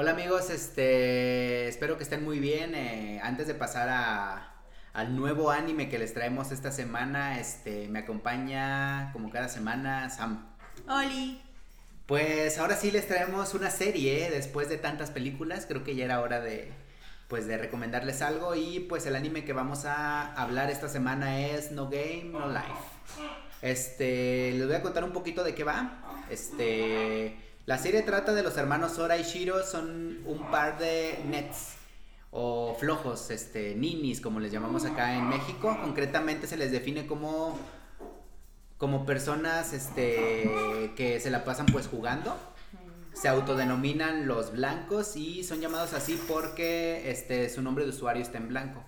Hola amigos, este, espero que estén muy bien. Eh, antes de pasar a, al nuevo anime que les traemos esta semana, este, me acompaña como cada semana Sam. Oli. Pues ahora sí les traemos una serie ¿eh? después de tantas películas. Creo que ya era hora de, pues, de recomendarles algo. Y pues el anime que vamos a hablar esta semana es No Game No Life. Este, les voy a contar un poquito de qué va. Este, la serie trata de los hermanos Sora y Shiro, son un par de nets o flojos, este, ninis, como les llamamos acá en México. Concretamente se les define como como personas este que se la pasan pues jugando. Se autodenominan los blancos y son llamados así porque este su nombre de usuario está en blanco.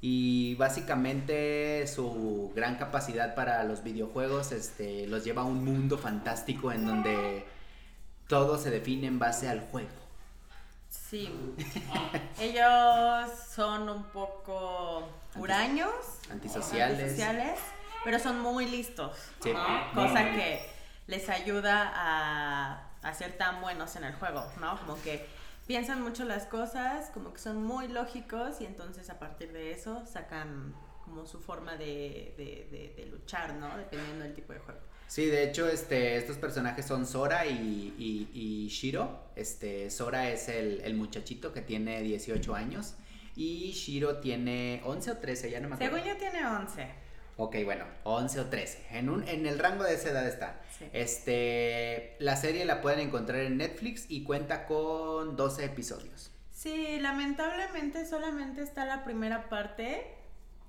Y básicamente su gran capacidad para los videojuegos este los lleva a un mundo fantástico en donde todo se define en base al juego. Sí. Ellos son un poco huraños, Antisociales. antisociales, pero son muy listos. Sí. ¿no? Cosa que les ayuda a, a ser tan buenos en el juego, ¿no? Como que piensan mucho las cosas, como que son muy lógicos y entonces a partir de eso sacan como su forma de, de- de- de luchar, ¿no? Dependiendo del tipo de juego. Sí, de hecho, este, estos personajes son Sora y, y- y Shiro. Este, Sora es el, el muchachito que tiene 18 años y Shiro tiene 11 o 13, ya no me acuerdo. Según yo tiene 11. Ok, bueno, 11 o 13. En, un, en el rango de esa edad está. Sí. Este, la serie la pueden encontrar en Netflix y cuenta con 12 episodios. Sí, lamentablemente solamente está la primera parte.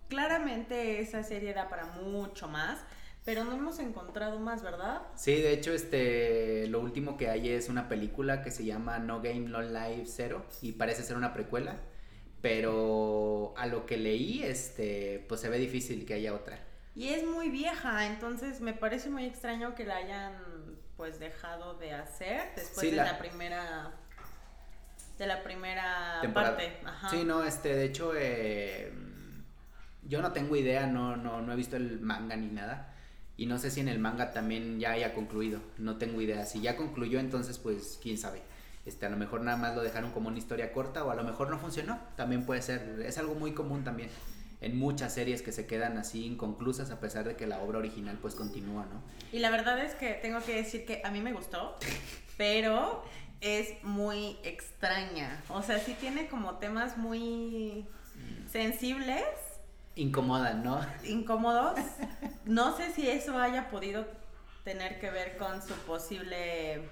Claramente esa serie da para mucho más, pero no hemos encontrado más, ¿verdad? Sí, de hecho, este, lo último que hay es una película que se llama No Game No Life Zero y parece ser una precuela, pero a lo que leí, este, pues se ve difícil que haya otra. Y es muy vieja, entonces me parece muy extraño que la hayan pues dejado de hacer después Sí, de la- la... primera de la primera temporada. parte. Ajá. Sí, no, este, de hecho, eh, yo no tengo idea, no, no, no he visto el manga ni nada. Y no sé si en el manga también ya haya concluido, no tengo idea. Si ya concluyó, entonces pues quién sabe. Este, a lo mejor nada más lo dejaron como una historia corta o a lo mejor no funcionó. También puede ser, es algo muy común también en muchas series que se quedan así inconclusas a pesar de que la obra original pues continúa, ¿no? Y la verdad es que tengo que decir que a mí me gustó, pero es muy extraña. O sea, sí tiene como temas muy sensibles, Incomodan, ¿no? incómodos. No sé si eso haya podido tener que ver con su posible...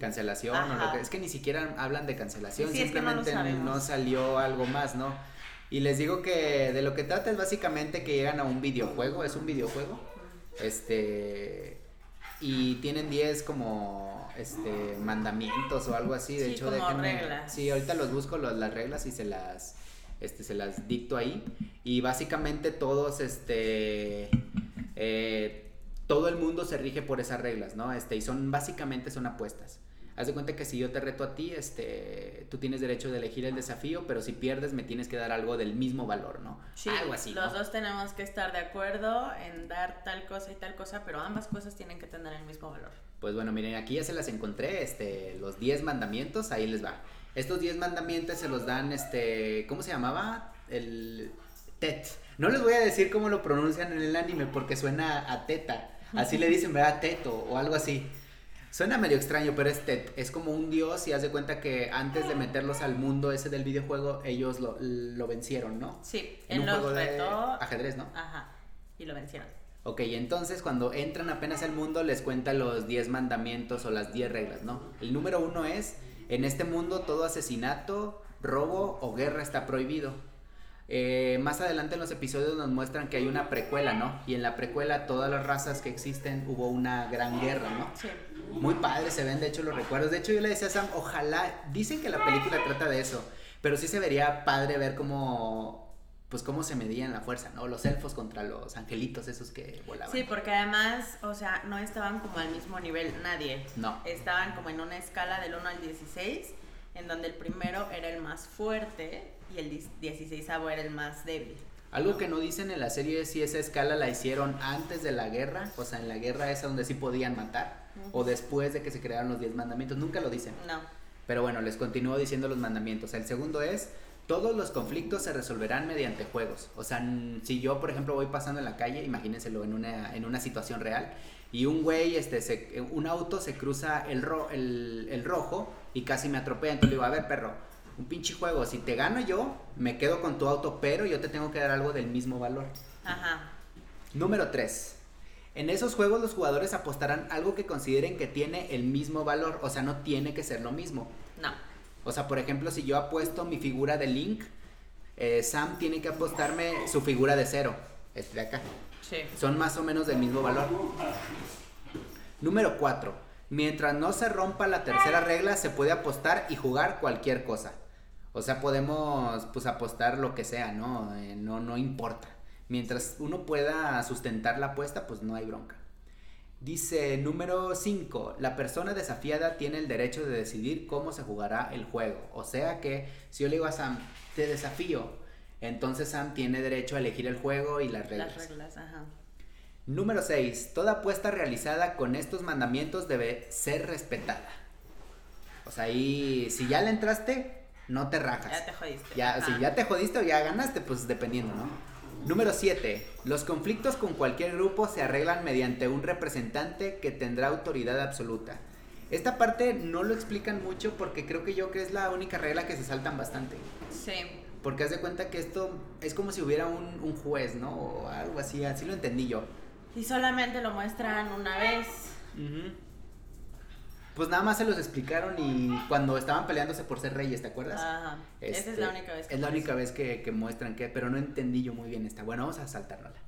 cancelación o lo que es que ni siquiera hablan de cancelación, Sí, es que no lo simplemente no, salió algo más, ¿no? Y les digo que de lo que trata es básicamente que llegan a un videojuego, es un videojuego. Este y tienen 10 como este mandamientos o algo así, de Sí, hecho como déjenme- reglas. Sí, ahorita los busco los- las reglas y se las este se las dicto ahí y básicamente todos este eh, todo el mundo se rige por esas reglas, ¿no? Este, y son, básicamente son apuestas. Haz de cuenta que si yo te reto a ti, este, tú tienes derecho de elegir el desafío, pero si pierdes me tienes que dar algo del mismo valor, ¿no? Sí, algo así, los ¿no? dos tenemos que estar de acuerdo en dar tal cosa y tal cosa, pero ambas cosas tienen que tener el mismo valor. Pues bueno, miren, aquí ya se las encontré, este, los 10 mandamientos, ahí les va. Estos 10 mandamientos se los dan, este, ¿cómo se llamaba? El Tet. No les voy a decir cómo lo pronuncian en el anime porque suena a teta. Así le dicen, ¿verdad? Teto o algo así. Suena medio extraño, pero es Tet. Es como un dios y haz de cuenta que antes de meterlos al mundo ese del videojuego, ellos lo, lo vencieron, ¿no? Sí, En él un los juego de ajedrez, ¿no? Ajá, y lo vencieron. Ok, entonces cuando entran apenas al mundo les cuenta los 10 mandamientos o las 10 reglas, ¿no? El número uno es, en este mundo todo asesinato, robo o guerra está prohibido. Eh, más adelante en los episodios nos muestran que hay una precuela, ¿no? Y en la precuela todas las razas que existen hubo una gran guerra, ¿no? Sí. Muy padre se ven, de hecho, los recuerdos. De hecho, yo le decía a Sam, ojalá, dicen que la película trata de eso, pero sí se vería padre ver cómo, pues cómo se medían la fuerza, ¿no? Los elfos contra los angelitos esos que volaban. Sí, porque además, o sea, no estaban como al mismo nivel nadie. No. Estaban como en una escala del 1 al 16, en donde el primero era el más fuerte y el 16 era el más débil. Algo que no dicen en la serie es si esa escala la hicieron antes de la guerra, o sea, en la guerra esa donde sí podían matar, o después de que se crearon los 10 mandamientos, nunca lo dicen. No. Pero bueno, les continúo diciendo los mandamientos. El segundo es, todos los conflictos se resolverán mediante juegos. O sea, si yo, por ejemplo, voy pasando en la calle, imagínenselo en una, en una situación real, y un güey, este, un auto se cruza el, el, el rojo y casi me atropella. Entonces le digo, a ver, perro, un pinche juego, si te gano yo, me quedo con tu auto, pero yo te tengo que dar algo del mismo valor. Ajá. Número 3. En esos juegos los jugadores apostarán algo que consideren que tiene el mismo valor, o sea, no tiene que ser lo mismo. O sea, por ejemplo, si yo apuesto mi figura de Link, eh, Sam tiene que apostarme su figura de cero, este de acá. Sí. Son más o menos del mismo valor. Número 4. Mientras no se rompa la tercera regla, se puede apostar y jugar cualquier cosa. O sea, podemos pues apostar lo que sea, ¿no? Eh, no, no importa. Mientras uno pueda sustentar la apuesta, pues no hay bronca. Dice número 5, la persona desafiada tiene el derecho de decidir cómo se jugará el juego. O sea que si yo le digo a Sam, te desafío, entonces Sam tiene derecho a elegir el juego y las reglas. Las reglas, ajá. Número 6, toda apuesta realizada con estos mandamientos debe ser respetada. O sea, ahí, si ya le entraste, no te rajas. Ya te jodiste. Ya, si ya te jodiste o ya ganaste, pues dependiendo, ¿no? Número 7. Los conflictos con cualquier grupo se arreglan mediante un representante que tendrá autoridad absoluta. Esta parte no lo explican mucho porque creo que yo que es la única regla que se saltan bastante. Sí. Porque haz de cuenta que esto es como si hubiera un, juez, ¿no? O algo así, así lo entendí yo. Y solamente lo muestran una vez pues nada más se los explicaron y cuando estaban peleándose por ser reyes, ¿te acuerdas? Ajá. Esa es la este, única vez que Es la única vez que, muestran que, pero no entendí yo muy bien esta. Bueno, vamos a saltárnosla.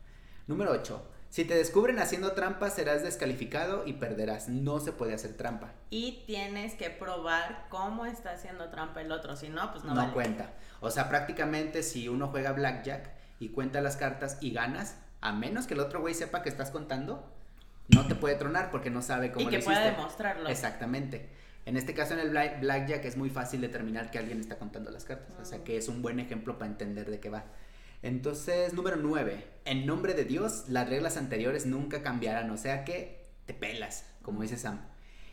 Número 8. Si te descubren haciendo trampa, serás descalificado y perderás. No se puede hacer trampa. Y tienes que probar cómo está haciendo trampa el otro. Si no, pues no. No cuenta. O sea, prácticamente si uno juega blackjack y cuenta las cartas y ganas, a menos que el otro güey sepa que estás contando, no te puede tronar porque no sabe cómo y que pueda demostrarlo. Exactamente. En este caso, en el blackjack es muy fácil determinar que alguien está contando las cartas. O sea que es un buen ejemplo para entender de qué va. Entonces, número 9. En nombre de Dios, las reglas anteriores nunca cambiarán. O sea que te pelas, como dice Sam.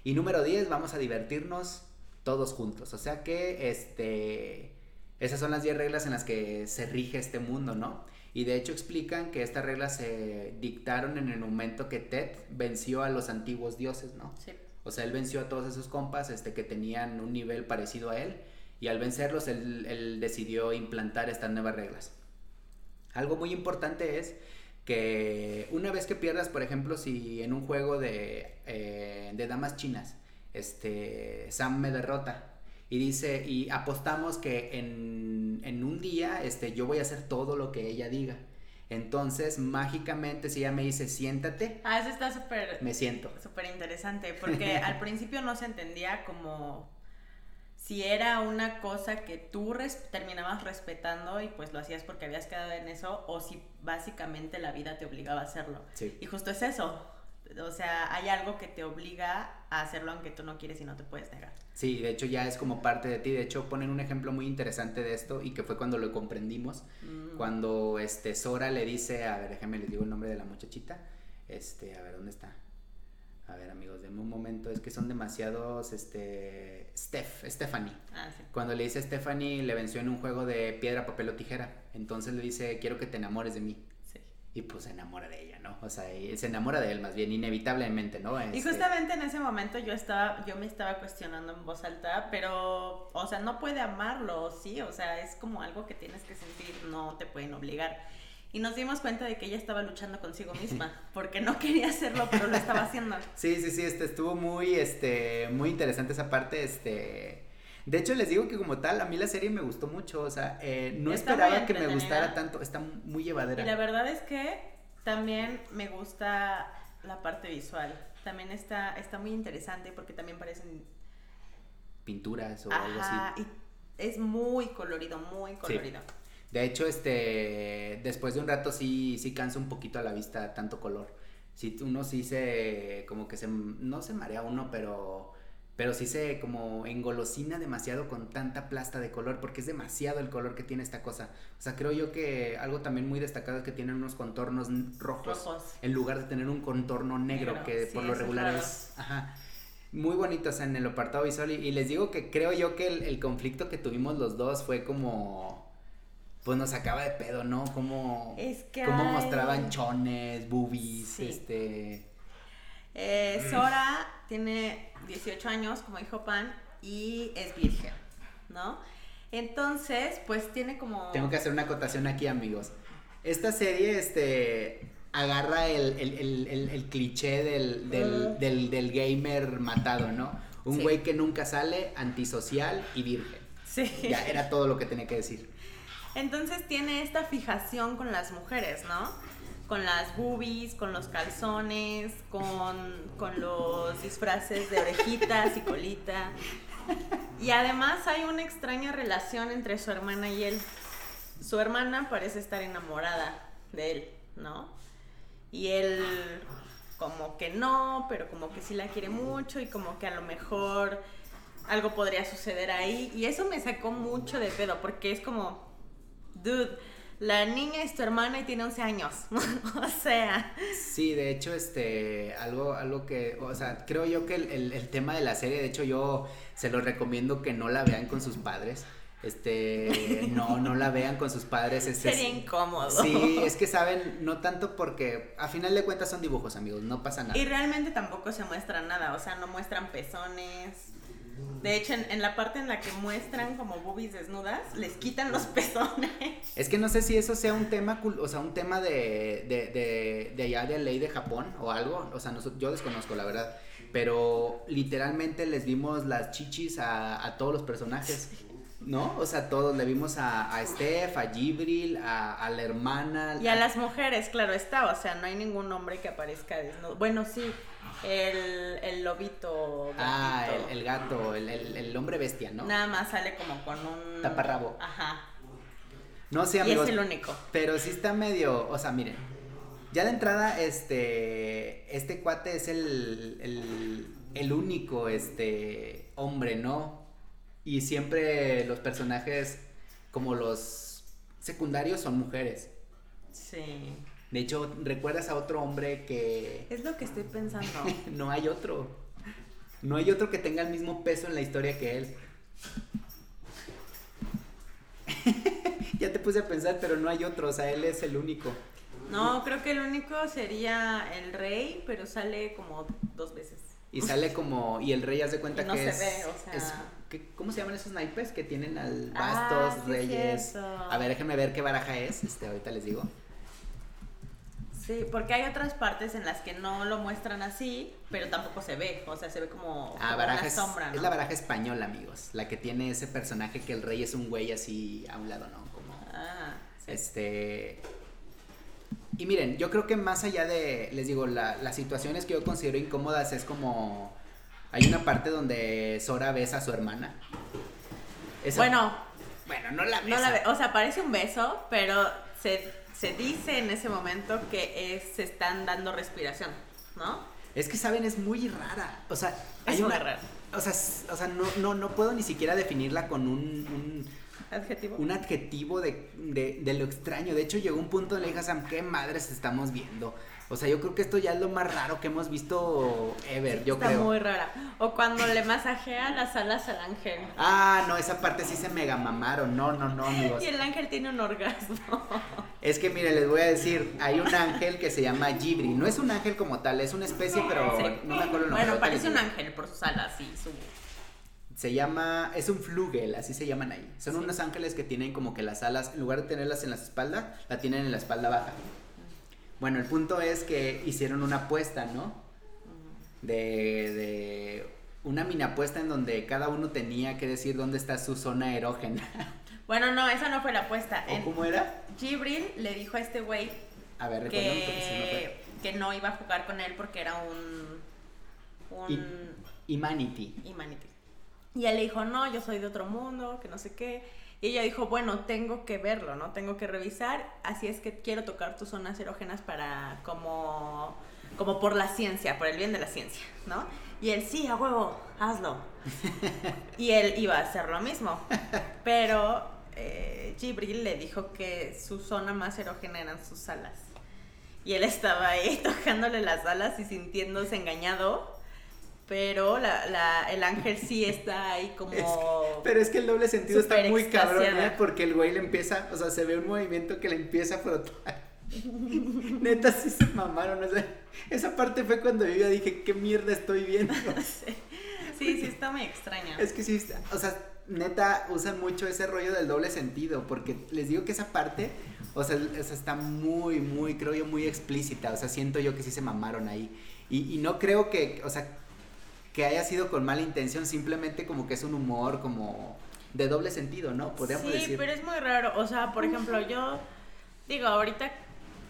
Y número 10, vamos a divertirnos todos juntos. O sea que, este. Esas son las 10 reglas en las que se rige este mundo, ¿no? Y de hecho explican que estas reglas se dictaron en el momento que Ted venció a los antiguos dioses, ¿no? Sí. O sea, él venció a todos esos compas este, que tenían un nivel parecido a él y al vencerlos él, decidió implantar estas nuevas reglas. Algo muy importante es que una vez que pierdas, por ejemplo, si en un juego de, eh, de damas chinas, este, Sam me derrota, y dice, y apostamos que en, en, un día este, yo voy a hacer todo lo que ella diga. Entonces, mágicamente, si ella me dice, siéntate. Ah, eso está súper. Me siento. Súper interesante, porque al principio no se entendía como si era una cosa que tú terminabas respetando y pues lo hacías porque habías quedado en eso, o si básicamente la vida te obligaba a hacerlo. Sí. Y justo es eso. O sea, hay algo que te obliga a hacerlo aunque tú no quieres y no te puedes negar. Sí, de hecho ya es como parte de ti. De hecho ponen un ejemplo muy interesante de esto y que fue cuando lo comprendimos. Mm. Cuando este Sora le dice, a ver, déjame les digo el nombre de la muchachita. Este, a ver, ¿dónde está? A ver, amigos, denme un momento, es que son demasiados, este, Steph, Stephanie. Ah, sí. Cuando le dice Stephanie, le venció en un juego de piedra, papel o tijera. Entonces le dice, quiero que te enamores de mí y pues se enamora de ella, ¿no? O sea, se enamora de él más bien, inevitablemente, ¿no? Y este justamente en ese momento yo estaba, yo me estaba cuestionando en voz alta, pero, o sea, no puede amarlo, sí, o sea, es como algo que tienes que sentir, no te pueden obligar. Y nos dimos cuenta de que ella estaba luchando consigo misma, porque no quería hacerlo, pero lo estaba haciendo. Sí, sí, sí, este, estuvo muy, este, muy interesante esa parte, este... De hecho, les digo que como tal, a mí la serie me gustó mucho, o sea, eh, no esperaba que me gustara tanto, está muy llevadera. Y la verdad es que también me gusta la parte visual, también está, está muy interesante porque también parecen... Pinturas o algo así. Y es muy colorido, muy colorido. De hecho, este, después de un rato sí, sí cansa un poquito a la vista tanto color. Si uno sí se, como que se, no se marea uno, pero pero sí se como engolosina demasiado con tanta plasta de color, porque es demasiado el color que tiene esta cosa. O sea, creo yo que algo también muy destacado es que tienen unos contornos rojos, en lugar de tener un contorno negro, que por lo regular es... Ajá. muy bonitos en el apartado visual. Y, les digo que creo yo que el, conflicto que tuvimos los dos fue como. Pues nos sacaba de pedo, ¿no? Como. Es que. Como mostraban chones, boobies, este. Eh, Sora tiene 18 años, como dijo Pan, y es virgen, ¿no? Entonces, pues tiene como... Tengo que hacer una acotación aquí, amigos. Esta serie, este, agarra el, cliché del, del, gamer matado, ¿no? Un güey que nunca sale, antisocial y virgen. Sí. Ya era todo lo que tenía que decir. Entonces tiene esta fijación con las mujeres, ¿no? Con las boobies, con los calzones, con, con los disfraces de orejitas y colita. Y además hay una extraña relación entre su hermana y él. Su hermana parece estar enamorada de él, ¿no? Y él como que no, pero como que sí la quiere mucho y como que a lo mejor algo podría suceder ahí. Y eso me sacó mucho de pedo porque es como, dude, la niña es tu hermana y tiene 11 años. o sea. Sí, de hecho, este, algo, algo que, o sea, creo yo que el, el tema de la serie, de hecho yo se los recomiendo que no la vean con sus padres. Este, no, no la vean con sus padres. Sería incómodo. Sí, es que saben, no tanto porque a final de cuentas son dibujos, amigos, no pasa nada. Y realmente tampoco se muestra nada, o sea, no muestran pezones. De hecho, en, la parte en la que muestran como boobies desnudas, les quitan los pezones. Es que no sé si eso sea un tema, o sea, un tema de, de, de, de allá de ley de Japón o algo. O sea, yo desconozco, la verdad pero literalmente les vimos las chichis a, todos los personajes. ¿No? O sea, todos le vimos a, a Steph, a Gibril, a, la hermana. Y a, las mujeres, claro está. O sea, no hay ningún hombre que aparezca desnudo. Bueno, sí, el, el lobito. Ah, el, gato, el, el, hombre bestia, ¿no? Nada más sale como con un. Taparrabo. Ajá. No sé, amigos. Y es el único. Pero sí está medio. O sea, miren ya de entrada, este, este cuate es el, el, único, este, hombre, ¿no? Y siempre los personajes, como los secundarios, son mujeres. Sí. De hecho, ¿recuerdas a otro hombre que... Es lo que estoy pensando. no hay otro. No hay otro que tenga el mismo peso en la historia que él. ya te puse a pensar, pero no hay otro, o sea, él es el único. No, creo que el único sería el rey, pero sale como dos veces. Y sale como, y el rey hace cuenta no que se ve, o sea... ¿Cómo se llaman esos naipes que tienen al bastos, ah, reyes? A ver, déjenme ver qué baraja es, este, ahorita les digo. Sí, porque hay otras partes en las que no lo muestran así, pero tampoco se ve, o sea, se ve como, ah, una sombra, ¿no? Es la baraja española, amigos, la que tiene ese personaje que el rey es un güey así a un lado, ¿no? Como, ah, sí. Este, y miren, yo creo que más allá de, les digo, la, las situaciones que yo considero incómodas es como, hay una parte donde Sora besa a su hermana. bueno, bueno, no la besa. No la o sea, parece un beso, pero se, se dice en ese momento que es, se están dando respiración, ¿no? Es que, ¿saben? Es muy rara. O sea, es muy rara. O sea, o sea no, no, no puedo ni siquiera definirla con un ¿Adjetivo? Un adjetivo de, de, de, lo extraño. De hecho, llegó un punto en le dije a Sam, ¿qué madres estamos viendo? O sea, yo creo que esto ya es lo más raro que hemos visto ever, yo Está creo. muy rara. O cuando le masajea las alas al ángel. Ah, no, esa parte sí se mega mamaron. No, no, no, amigos. Y el ángel tiene un orgasmo. Es que, mire, les voy a decir, hay un ángel que se llama Gibri. No es un ángel como tal, es una especie, pero no me acuerdo el nombre. Bueno, parece un ángel por sus alas y su se llama, es un flugel, así se llaman ahí. Son unos ángeles que tienen como que las alas, en lugar de tenerlas en la espalda, la tienen en la espalda baja. Bueno, el punto es que hicieron una apuesta, ¿no? De, de una mini apuesta en donde cada uno tenía que decir dónde está su zona erógena. Bueno, no, esa no fue la apuesta. ¿O ¿Cómo era? Gibril le dijo a este güey a ver, que, no que no iba a jugar con él porque era un... un... Humanity. Humanity. Y él le dijo, no, yo soy de otro mundo, que no sé qué. Y ella dijo, bueno, tengo que verlo, ¿no? Tengo que revisar, así es que quiero tocar tus zonas erógenas para como, como por la ciencia, por el bien de la ciencia, ¿no? Y él, sí, a huevo, hazlo. y él iba a hacer lo mismo. Pero eh, Gibril le dijo que su zona más erógena eran sus alas. Y él estaba ahí tocándole las alas y sintiéndose engañado pero la, la, el ángel sí está ahí como... pero es que el doble sentido está muy cabrón, ¿eh? Porque el güey le empieza, o sea, se ve un movimiento que le empieza a frotar. Neta, sí se mamaron, o sea, esa parte fue cuando yo dije, ¿qué mierda estoy viendo? sí, sí, está muy extraña. Es que sí, o sea, neta, usan mucho ese rollo del doble sentido, porque les digo que esa parte, o sea, está muy, muy, creo yo, muy explícita, o sea, siento yo que sí se mamaron ahí. Y, y no creo que, o sea, que haya sido con mala intención, simplemente como que es un humor como de doble sentido, ¿no? Podríamos sí, pero es muy raro, o sea, por ejemplo, yo digo, ahorita,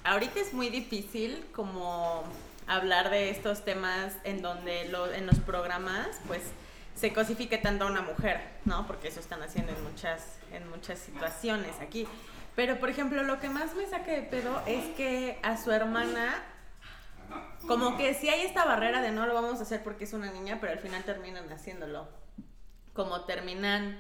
ahorita es muy difícil como hablar de estos temas en donde lo, en los programas, pues se cosifique tanto a una mujer, ¿no? Porque eso están haciendo en muchas, en muchas situaciones aquí. Pero, por ejemplo, lo que más me saca de pedo es que a su hermana como que si hay esta barrera de no lo vamos a hacer porque es una niña, pero al final terminan haciéndolo. Como terminan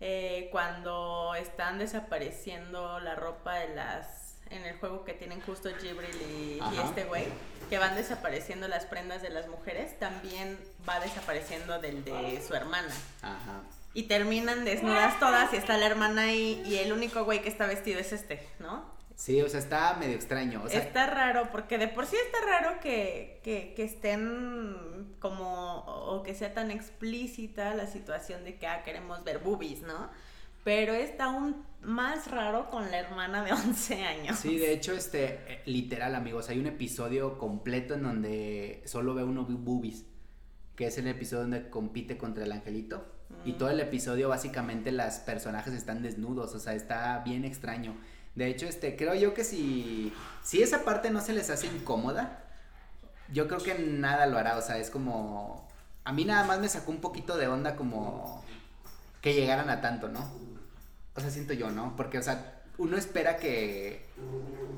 eh, cuando están desapareciendo la ropa de las en el juego que tienen justo Jibril y, este güey, que van desapareciendo las prendas de las mujeres, también va desapareciendo del de su hermana. Ajá. Y terminan desnudas todas y está la hermana ahí y el único güey que está vestido es este, ¿no? Sí, o sea, está medio extraño. O sea, está raro, porque de por sí está raro que, que, que, estén como, o que sea tan explícita la situación de que, ah, queremos ver boobies, ¿no? Pero está aún más raro con la hermana de 11 años. Sí, de hecho, este, eh, literal, amigos, hay un episodio completo en donde solo ve uno boobies, que es el episodio donde compite contra el angelito. Y mm. todo el episodio, básicamente, las personajes están desnudos, o sea, está bien extraño. De hecho, este, creo yo que si, si esa parte no se les hace incómoda, yo creo que nada lo hará, o sea, es como, a mí nada más me sacó un poquito de onda como que llegaran a tanto, ¿no? O sea, siento yo, ¿no? Porque, o sea, uno espera que...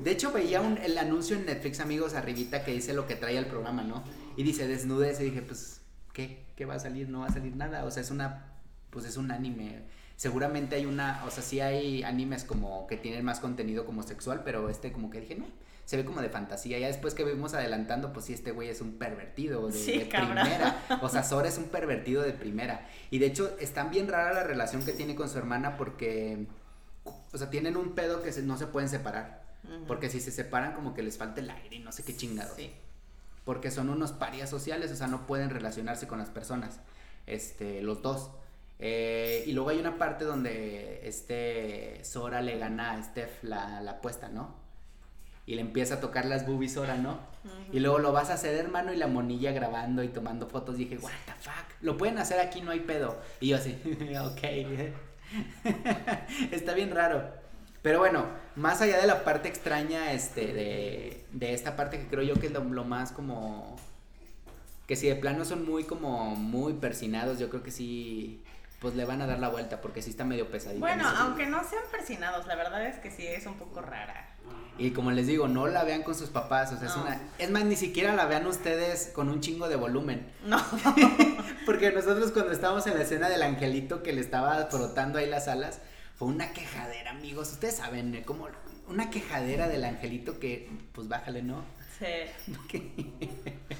De hecho, veía un, el anuncio en Netflix, amigos, arribita, que dice lo que trae el programa, ¿no? Y dice desnudez, y dije, pues, ¿qué? ¿Qué va a salir? No va a salir nada, o sea, es una... Pues es un anime seguramente hay una, o sea, sí hay animes como que tienen más contenido como sexual, pero este como que dije, no, se ve como de fantasía. Ya después que vimos adelantando, pues sí, este güey es un pervertido de, primera. O sea, Sora es un pervertido de primera. Y de hecho, es tan bien rara la relación que tiene con su hermana porque, o sea, tienen un pedo que no se pueden separar. Porque si se separan, como que les falta el aire y no sé qué chingado. Sí. Porque son unos parias sociales, o sea, no pueden relacionarse con las personas. Este, los dos. Eh, y luego hay una parte donde este Sora le gana a Steph la, la apuesta, ¿no? Y le empieza a tocar las boobies Sora, ¿no? Y luego lo vas a hacer, hermano, y la monilla grabando y tomando fotos. Dije, what the fuck, lo pueden hacer aquí, no hay pedo. Y yo así, ok. Está bien raro. Pero bueno, más allá de la parte extraña, este, de, de esta parte que creo yo que es lo, lo más como que si de plano son muy como muy persinados, yo creo que sí pues le van a dar la vuelta porque sí está medio pesadito. Bueno, aunque no sean persinados, la verdad es que sí es un poco rara. Y como les digo, no la vean con sus papás, o sea, es una... Es más, ni siquiera la vean ustedes con un chingo de volumen. No. porque nosotros cuando estábamos en la escena del angelito que le estaba frotando ahí las alas, fue una quejadera, amigos. Ustedes saben, ¿eh? como una quejadera del angelito que, pues bájale, ¿no? Sí.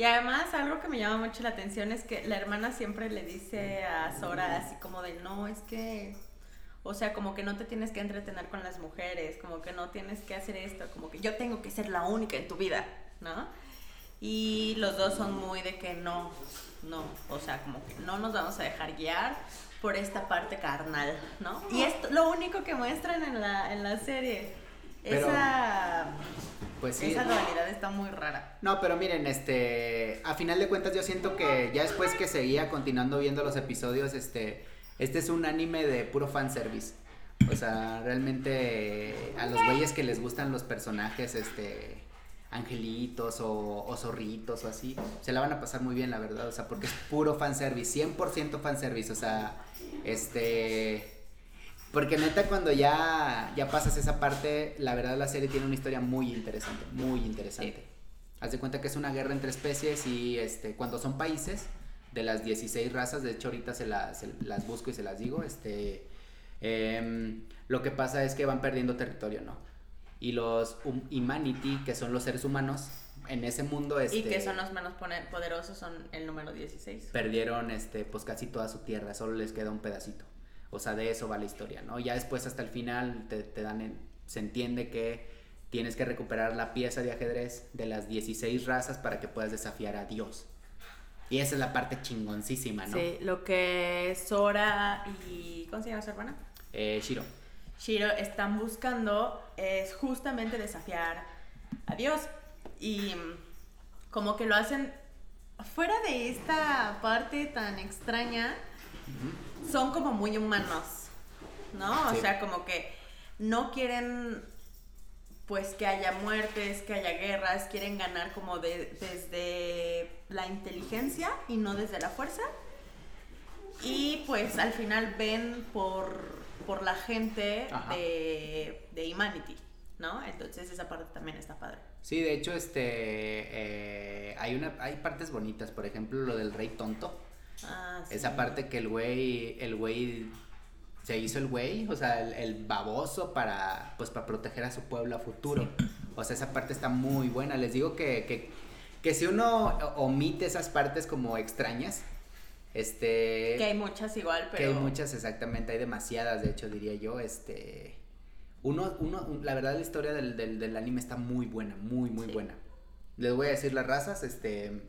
Y además algo que me llama mucho la atención es que la hermana siempre le dice a Sora así como de, no, es que, o sea, como que no te tienes que entretener con las mujeres, como que no tienes que hacer esto, como que yo tengo que ser la única en tu vida, ¿no? Y los dos son muy de que no, no, o sea, como que no nos vamos a dejar guiar por esta parte carnal, ¿no? Y es lo único que muestran en la, en la serie. Esa pues sí. Esa realidad está muy rara. No, pero miren, este, a final de cuentas yo siento que ya después que seguía continuando viendo los episodios, este, este es un anime de puro fanservice. O sea, realmente a los güeyes que les gustan los personajes, este, angelitos o, o, zorritos o así, se la van a pasar muy bien, la verdad. O sea, porque es puro fanservice, 100% fanservice. O sea, este porque neta, cuando ya, ya pasas esa parte, la verdad la serie tiene una historia muy interesante, muy interesante. Haz de cuenta que es una guerra entre especies y este, cuando son países de las 16 razas, de hecho ahorita se, las busco y se las digo, este, em, lo que pasa es que van perdiendo territorio, ¿no? Y los humanity, que son los seres humanos, en ese mundo este, y que son los menos poderosos son el número 16. Perdieron este pues casi toda su tierra, solo les queda un pedacito. O sea, de eso va la historia, ¿no? Ya después hasta el final te, te dan se entiende que tienes que recuperar la pieza de ajedrez de las 16 razas para que puedas desafiar a Dios. Y esa es la parte chingoncísima, ¿no? Sí, lo que Sora y... ¿Cómo se llama su hermana? Eh, Shiro. Shiro están buscando es justamente desafiar a Dios. Y como que lo hacen fuera de esta parte tan extraña, son como muy humanos, ¿no? O sea, como que no quieren pues que haya muertes, que haya guerras, quieren ganar como de, desde la inteligencia y no desde la fuerza. Y pues al final ven por, por la gente de, de, Humanity, ¿no? Entonces esa parte también está padre. Sí, de hecho, este eh, hay una, hay partes bonitas, por ejemplo, lo del rey tonto. Ah, sí. Esa parte que el güey, el güey se hizo el güey, o sea, el, baboso para, pues, para proteger a su pueblo a futuro. O sea, esa parte está muy buena. Les digo que, que, si uno omite esas partes como extrañas, este... Que hay muchas igual, pero... Que hay muchas, exactamente, hay demasiadas, de hecho, diría yo, este... Uno, uno, la verdad la historia del, del, anime está muy buena, muy, muy buena. Les voy a decir las razas, este...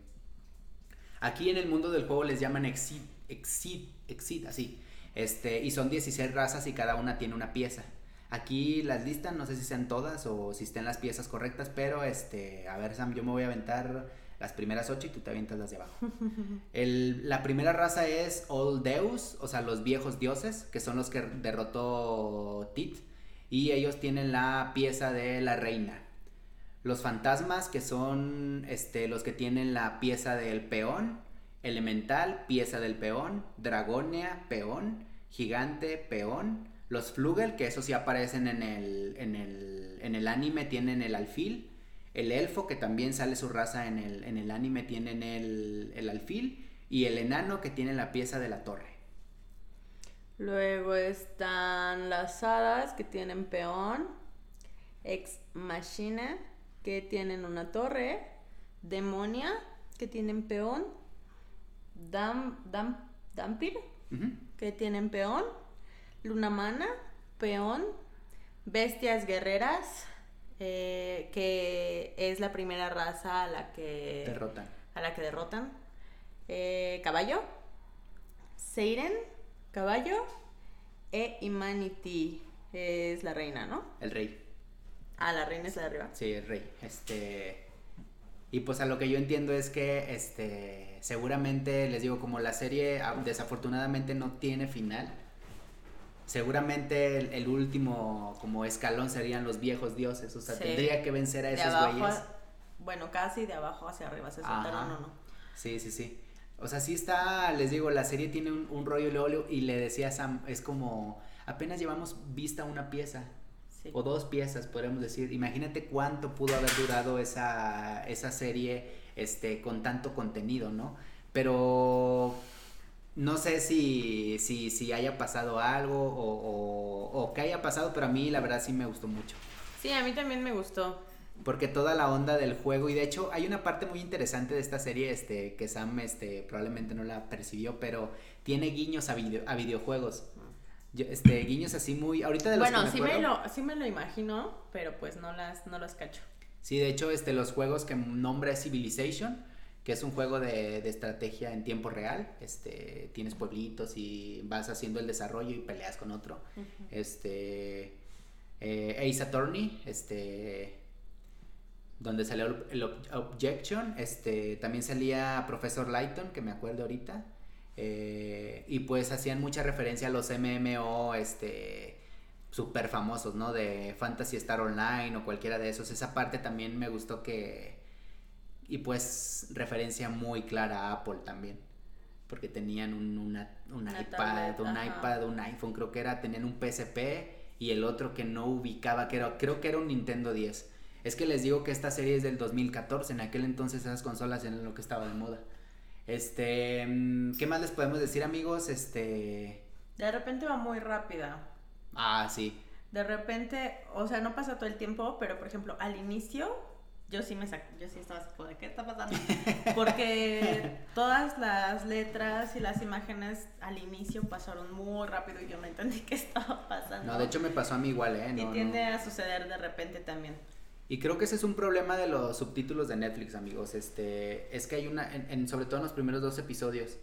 Aquí en el mundo del juego les llaman Exit, Exit, Exit, así. Este, y son 16 razas y cada una tiene una pieza. Aquí las listan, no sé si sean todas o si estén las piezas correctas, pero este, a ver Sam, yo me voy a aventar las primeras 8 y tú te avientas las de abajo. la primera raza es Old Deus, o sea, los viejos dioses, que son los que derrotó Tit, y ellos tienen la pieza de la reina. Los fantasmas, que son este, los que tienen la pieza del peón, elemental, pieza del peón, dragonia, peón, gigante, peón, los flugel, que esos sí aparecen en el, en el, en el anime, tienen el alfil, el elfo, que también sale su raza en el, en el anime, tienen el, el alfil, y el enano, que tiene la pieza de la torre. Luego están las hadas, que tienen peón, ex machina, que tienen una torre, demonia, que tienen peón, Dam, Dam, Dampir, que tienen peón, Luna Mana, peón, Bestias Guerreras, eh, que es la primera raza a la que derrotan. A la que derrotan. Eh, caballo, Seiren, caballo, e Humanity es la reina, ¿no? El rey. Ah, la reina es la de arriba. Sí, el rey. Este. Y pues a lo que yo entiendo es que este seguramente les digo como la serie ah, desafortunadamente no tiene final. Seguramente el, último como escalón serían los viejos dioses, o sea, tendría que vencer a esos güeyes. bueno, casi de abajo hacia arriba se soltaron o no. Sí, sí, sí. O sea, sí está, les digo, la serie tiene un, rollo y, y le decía a Sam, es como apenas llevamos vista una pieza o dos piezas, podríamos decir. Imagínate cuánto pudo haber durado esa, esa serie este, con tanto contenido, ¿no? Pero no sé si, si, si haya pasado algo o, o, que haya pasado, pero a mí la verdad sí me gustó mucho. Sí, a mí también me gustó. Porque toda la onda del juego, y de hecho hay una parte muy interesante de esta serie, este, que Sam este, probablemente no la percibió, pero tiene guiños a, a videojuegos este, guiños así muy. Ahorita de los Bueno, sí, me lo, sí me lo imagino, pero pues no las, no los cacho. Sí, de hecho, este, los juegos que nombra es Civilization, que es un juego de, de, estrategia en tiempo real. Este, tienes pueblitos y vas haciendo el desarrollo y peleas con otro. Este. Eh, Ace Attorney, este. Donde salió el Objection, este, también salía Professor Lighton, que me acuerdo ahorita. Eh, y pues hacían mucha referencia a los MMO, este, súper famosos, ¿no? De Fantasy Star Online o cualquiera de esos. Esa parte también me gustó que... Y pues referencia muy clara a Apple también. Porque tenían un, una, un iPad, un iPad, un iPhone, creo que era, tenían un PSP y el otro que no ubicaba, que era, creo que era un Nintendo 10. Es que les digo que esta serie es del 2014, en aquel entonces esas consolas eran lo que estaba de moda. Este, mm, ¿qué más les podemos decir, amigos? Este. De repente va muy rápida. Ah, sí. De repente, o sea, no pasa todo el tiempo, pero por ejemplo, al inicio yo sí me sac yo sí estaba así como de qué está pasando porque todas las letras y las imágenes al inicio pasaron muy rápido y yo no entendí qué estaba pasando No, de hecho me pasó a mí igual, ¿eh? y tiende no. a suceder de repente también Y creo que ese es un problema de los subtítulos de Netflix, amigos. Este, es que hay una, en, en- sobre todo en los primeros dos episodios,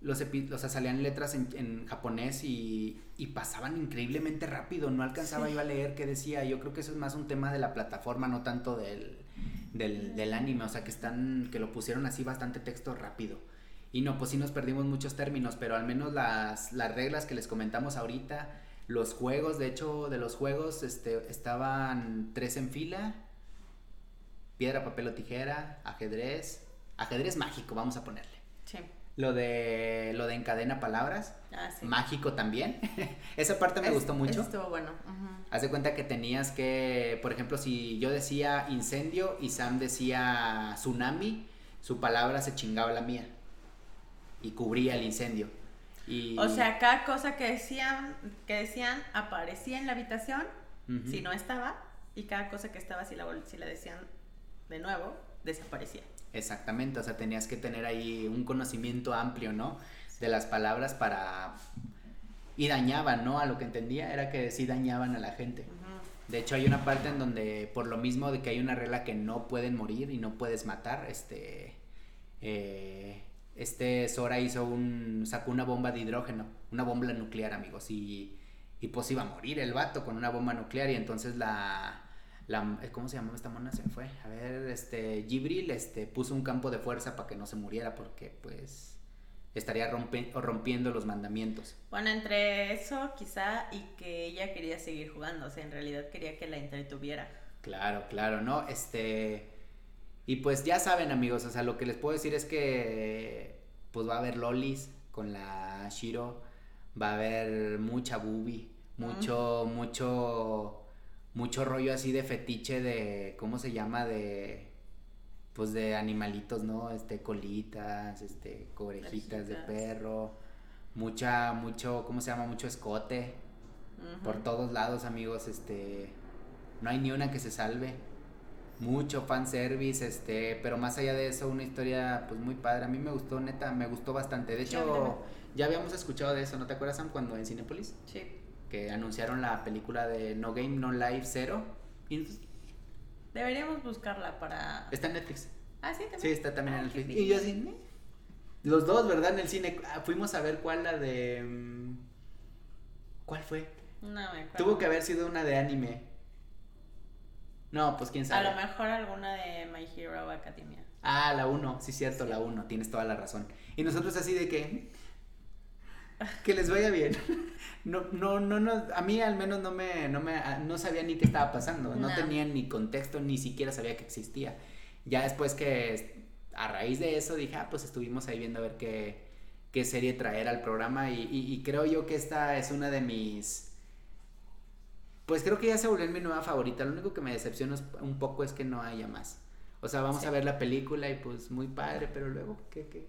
los, epi- o sea, salían letras en, en japonés y, y pasaban increíblemente rápido. No alcanzaba Sí. yo a leer qué decía. Yo creo que eso es más un tema de la plataforma, no tanto del, del, del anime. O sea, que están, que lo pusieron así bastante texto rápido. Y no, pues sí nos perdimos muchos términos, pero al menos las, las reglas que les comentamos ahorita, los juegos, de hecho, de los juegos, este, estaban tres en fila, piedra, papel o tijera, ajedrez, ajedrez mágico, vamos a ponerle. sí Lo de, lo de encadena palabras, ah, sí. mágico también. Esa parte me Es- gustó mucho. estuvo bueno. Haz de cuenta que tenías que, por ejemplo, si yo decía incendio y Sam decía tsunami, su palabra se chingaba la mía y cubría el incendio. Y, o sea cada cosa que decían que decían aparecía en la habitación si no estaba y cada cosa que estaba si la si la decían de nuevo desaparecía Exactamente, o sea, tenías que tener ahí un conocimiento amplio, ¿no? De las palabras para... Y dañaban, ¿no? A lo que entendía era que sí dañaban a la gente. De hecho, hay una parte en donde, por lo mismo de que hay una regla que no pueden morir y no puedes matar, este... eh, este Sora hizo un... sacó una bomba de hidrógeno, una bomba nuclear, amigos, y... Y pues iba a morir el vato con una bomba nuclear y entonces la... la ¿Cómo se llamaba esta mona? Se fue. A ver, este... Gibril, este, puso un campo de fuerza para que no se muriera porque, pues... Estaría rompe- rompiendo los mandamientos. Bueno, entre eso quizá y que ella quería seguir jugando, o sea, en realidad quería que la entretuviera. Claro, claro, ¿no? Este. Y pues ya saben, amigos, o sea, lo que les puedo decir es que. Pues va a haber lolis con la Shiro. Va a haber mucha boobie. Mucho, mucho. Mucho rollo así de fetiche de. ¿Cómo se llama? De. Pues de animalitos, ¿no? Este, colitas, este, orejitas de perro. Mucha, mucho, ¿cómo se llama? Mucho escote por todos lados, amigos, este no hay ni una que se salve. Mucho fanservice, este, pero más allá de eso, una historia pues muy padre. A mí me gustó, neta, me gustó bastante. De hecho, ya habíamos escuchado de eso, ¿no te acuerdas, Sam, cuando en Cinepolis? Sí. Que anunciaron la película de No Game, No Life Zero. Deberíamos buscarla para... está en Netflix. Ah, sí, también. Sí, está también Ah, en qué Netflix. Y yo así. Los dos, ¿verdad? En el cine. Ah, Fuimos a ver cuál, la de... mm, ¿Cuál fue? No me acuerdo. Tuvo que haber sido una de anime. No, pues quién A sabe. lo mejor alguna de My Hero Academia. Ah, la 1, sí, cierto, la 1, tienes toda la razón. Y nosotros así de que. Que les vaya bien. No, no, no, no, a mí al menos no me, no me, no sabía ni qué estaba pasando, no, No. tenía ni contexto, ni siquiera sabía que existía. Ya después que, a raíz de eso dije, ah, pues estuvimos ahí viendo a ver qué, qué serie traer al programa y, y- y creo yo que esta es una de mis, pues creo que ya se volvió mi nueva favorita. Lo único que me decepciona un poco es que no haya más. O sea, vamos Sí. a ver la película y pues muy padre, pero luego, ¿qué, qué?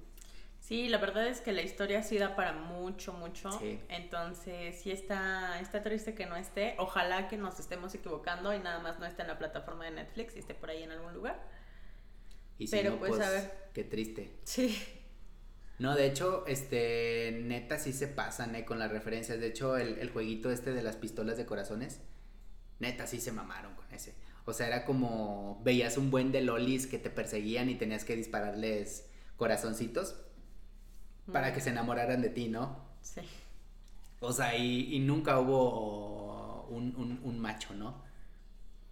Sí, la verdad es que la historia sí da para mucho, mucho. Sí. Entonces, sí está, está triste que no esté. Ojalá que nos estemos equivocando y nada más no esté en la plataforma de Netflix y esté por ahí en algún lugar. Y si Pero, no, pues, pues, a ver. qué triste. Sí. No, de hecho, este, neta sí se pasan, eh, con las referencias. De hecho, el, el jueguito este de las pistolas de corazones, neta sí se mamaron con ese. O sea, era como, veías un buen de lolis que te perseguían y tenías que dispararles corazoncitos para que se enamoraran de ti, ¿no? Sí. O sea, y, y nunca hubo un, un- un macho, ¿no?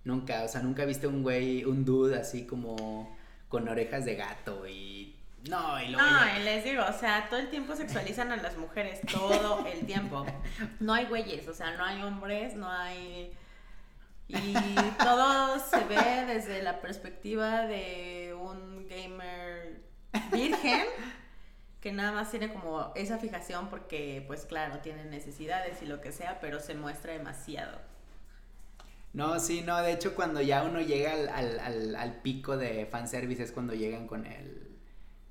Nunca, o sea, nunca viste un güey, un dude así como con orejas de gato y... No, y luego... No, y les digo, o sea, todo el tiempo sexualizan a las mujeres, todo el tiempo. No hay güeyes, o sea, no hay hombres, no hay... Y todo se ve desde la perspectiva de un gamer virgen que nada más tiene como esa fijación porque, pues claro, tiene necesidades y lo que sea, pero se muestra demasiado. No, sí, no, de hecho cuando ya uno llega al, al, al, pico de fanservice es cuando llegan con el...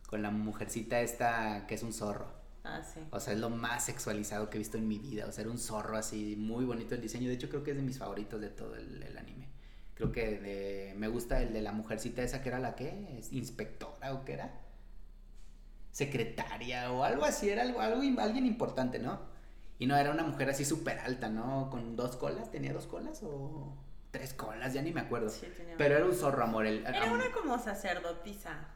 Con la mujercita esta que es un zorro. Ah, sí. O sea, es lo más sexualizado que he visto en mi vida. O sea, era un zorro así, muy bonito el diseño. De hecho, creo que es de mis favoritos de todo el, el anime. Creo que de, me gusta el de la mujercita esa que era la que, es inspectora o qué era. Secretaria o algo así, era algo, algo alguien importante, ¿no? Y no, era una mujer así súper alta, ¿no? Con dos colas, tenía dos colas o tres colas, ya ni me acuerdo. Sí, tenía- Pero era un zorro, amor. el- Era una como sacerdotisa.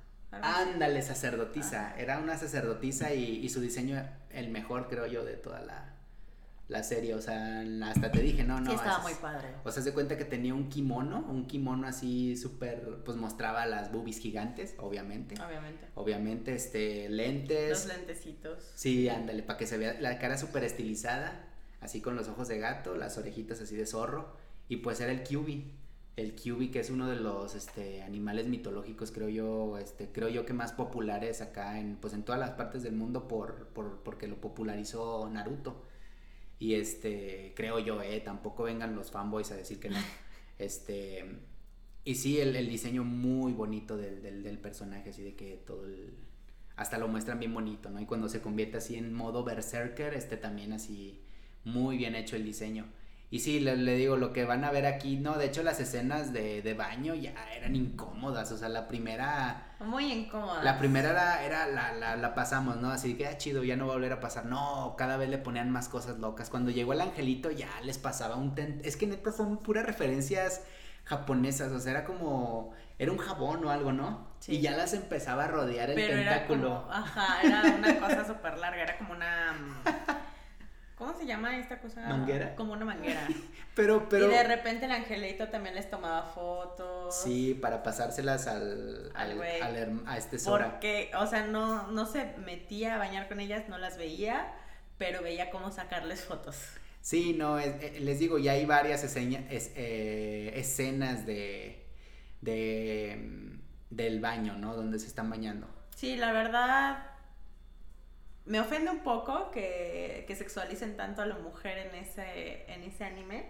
Ándale, sacerdotisa. Era una sacerdotisa y, y su diseño el mejor, creo yo, de toda la, la serie. O sea, hasta te dije, no, no. sí, estaba muy padre. O sea, se cuenta que tenía un kimono, un kimono así súper, pues mostraba las boobies gigantes, obviamente. Obviamente. Obviamente, este, lentes. Los lentecitos. Sí, ándale, para que se vea la cara súper estilizada, así con los ojos de gato, las orejitas así de zorro. Y pues era el QB. El QB que es uno de los este, animales mitológicos, creo yo, este, creo yo que más populares acá en, pues en todas las partes del mundo por, por, porque lo popularizó Naruto. Y este, creo yo, eh, tampoco vengan los fanboys a decir que no. Este, y sí, el, el diseño muy bonito del, del, del personaje, así de que todo el, hasta lo muestran bien bonito, ¿no? Y cuando se convierte así en modo berserker, este también así muy bien hecho el diseño. Y sí, le, le digo, lo que van a ver aquí, no, de hecho las escenas de, de baño ya eran incómodas, o sea, la primera, Muy incómoda. la primera era, era la, la, la pasamos, ¿no? Así que, ah, chido, ya no va a volver a pasar. No, cada vez le ponían más cosas locas. Cuando llegó el angelito ya les pasaba un... ten- Es que neta son puras referencias japonesas, o sea, era como... Era un jabón o algo, ¿no? Sí. Y ya las empezaba a rodear el Pero era tentáculo. como, ajá, era una cosa súper larga, era como una... ¿Cómo se llama esta cosa? ¿Manguera? Como una manguera. Pero, pero... Y de repente el angelito también les tomaba fotos. Sí, para pasárselas al, Al al, güey. al a este Sora. Porque, o sea, no, no se metía a bañar con ellas, no las veía, pero veía cómo sacarles fotos. Sí, no, es- eh, les digo, ya hay varias es- eh, escenas de, de mm, del baño, ¿no? Donde se están bañando. Sí, la verdad me ofende un poco que, que sexualicen tanto a la mujer en ese, en ese anime.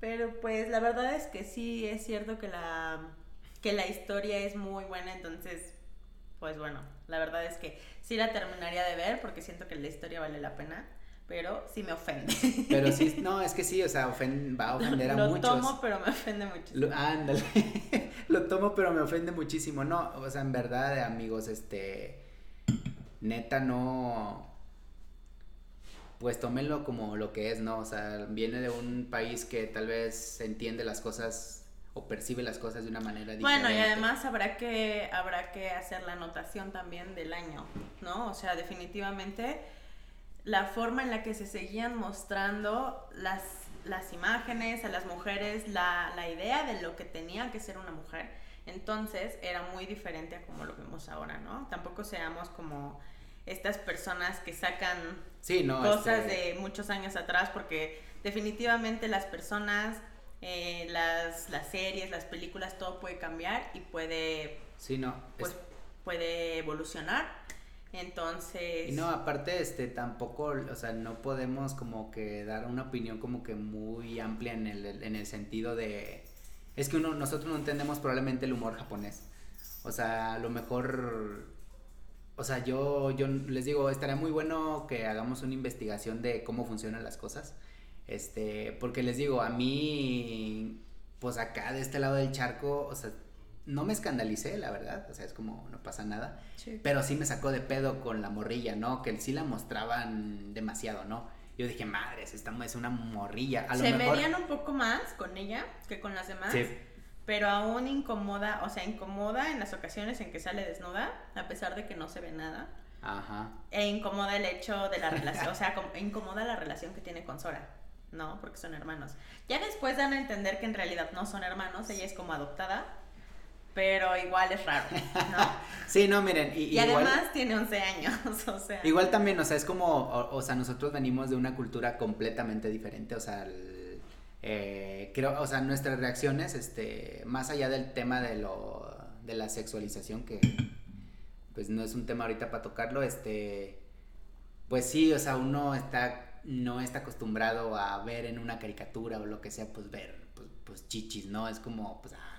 Pero pues la verdad es que sí es cierto que la, que la historia es muy buena, entonces pues bueno, la verdad es que sí la terminaría de ver porque siento que la historia vale la pena, pero sí me ofende. Pero sí, no, es que sí, o sea, ofen- va a ofender a Lo muchos. tomo, pero me ofende mucho. Lo- ándale, lo tomo pero me ofende muchísimo. No, o sea, en verdad, amigos, este, neta no, pues tómenlo como lo que es, ¿no? O sea, viene de un país que tal vez entiende las cosas o percibe las cosas de una manera diferente. Bueno, y además habrá que, habrá que hacer la anotación también del año, ¿no? O sea, definitivamente la forma en la que se seguían mostrando las, las imágenes a las mujeres, la, la idea de lo que tenía que ser una mujer, entonces era muy diferente a como lo vemos ahora, ¿no? Tampoco seamos como estas personas que sacan Sí, no, cosas este, de muchos años atrás, porque definitivamente las personas, eh, las, las series, las películas, todo puede cambiar y puede, Sí, no, pues, es- puede evolucionar. Entonces, Y no, aparte, este, tampoco, o sea, no podemos como que dar una opinión como que muy amplia en el, en el sentido de, es que uno, nosotros no entendemos probablemente el humor japonés. O sea, a lo mejor, o sea, yo, yo les digo, estaría muy bueno que hagamos una investigación de cómo funcionan las cosas. Este, porque les digo, a mí, pues acá de este lado del charco, o sea, no me escandalicé, la verdad, o sea, es como, no pasa nada. sí. Pero sí me sacó de pedo con la morrilla, ¿no? Que sí la mostraban demasiado, ¿no? Yo dije, madres, esta es una morrilla. A lo se mejor. medían un poco más con ella que con las demás. Sí. Pero aún incomoda, o sea, incomoda en las ocasiones en que sale desnuda, a pesar de que no se ve nada. Ajá. E incomoda el hecho de la relación, o sea, com- incomoda la relación que tiene con Sora, ¿no? Porque son hermanos. Ya después dan a entender que en realidad no son hermanos, ella es como adoptada, pero igual es raro, ¿no? Sí, no, miren. Y, Y igual, además tiene 11 años, o sea. igual también, o sea, es como. O, o sea, nosotros venimos de una cultura completamente diferente. O sea, el- eh, creo, o sea, nuestras reacciones, este, más allá del tema de lo. de la sexualización, que pues no es un tema ahorita para tocarlo, este. Pues sí, o sea, uno está. no está acostumbrado a ver en una caricatura o lo que sea, pues ver, pues, pues chichis, ¿no? Es como, pues, ah.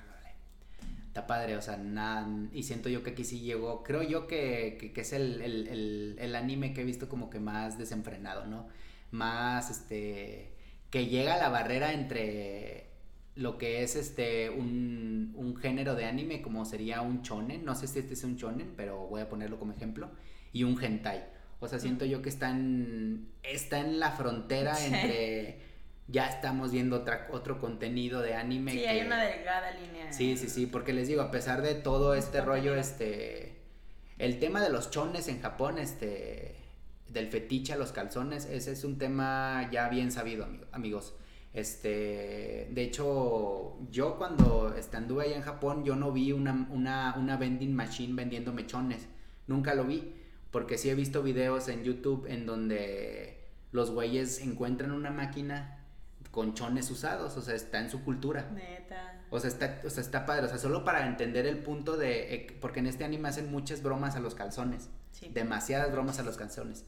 Está padre, o sea, nada. Y siento yo que aquí sí llegó. Creo yo que, que, que es el, el, el, el anime que he visto como que más desenfrenado, ¿no? Más este. que llega a la barrera entre lo que es este un, un, género de anime como sería un shonen, no sé si este es un shonen, pero voy a ponerlo como ejemplo, y un hentai. O sea, siento yo que están está en la frontera entre ya estamos viendo otra, otro contenido de anime. Sí, hay una delgada línea. Sí, sí, sí, porque les digo, a pesar de todo este rollo, este, el tema de los chones en Japón, este, del fetiche a los calzones, ese es un tema ya bien sabido, amigos. Este, de hecho, yo cuando anduve allá en Japón, yo no vi una, una, una vending machine vendiendo mechones. Nunca lo vi. Porque sí he visto videos en YouTube en donde los güeyes encuentran una máquina con chones usados. O sea, está en su cultura. Neta. O sea, está, o sea, está padre. O sea, solo para entender el punto de. Eh, porque en este anime hacen muchas bromas a los calzones. Sí. Demasiadas bromas a los calzones.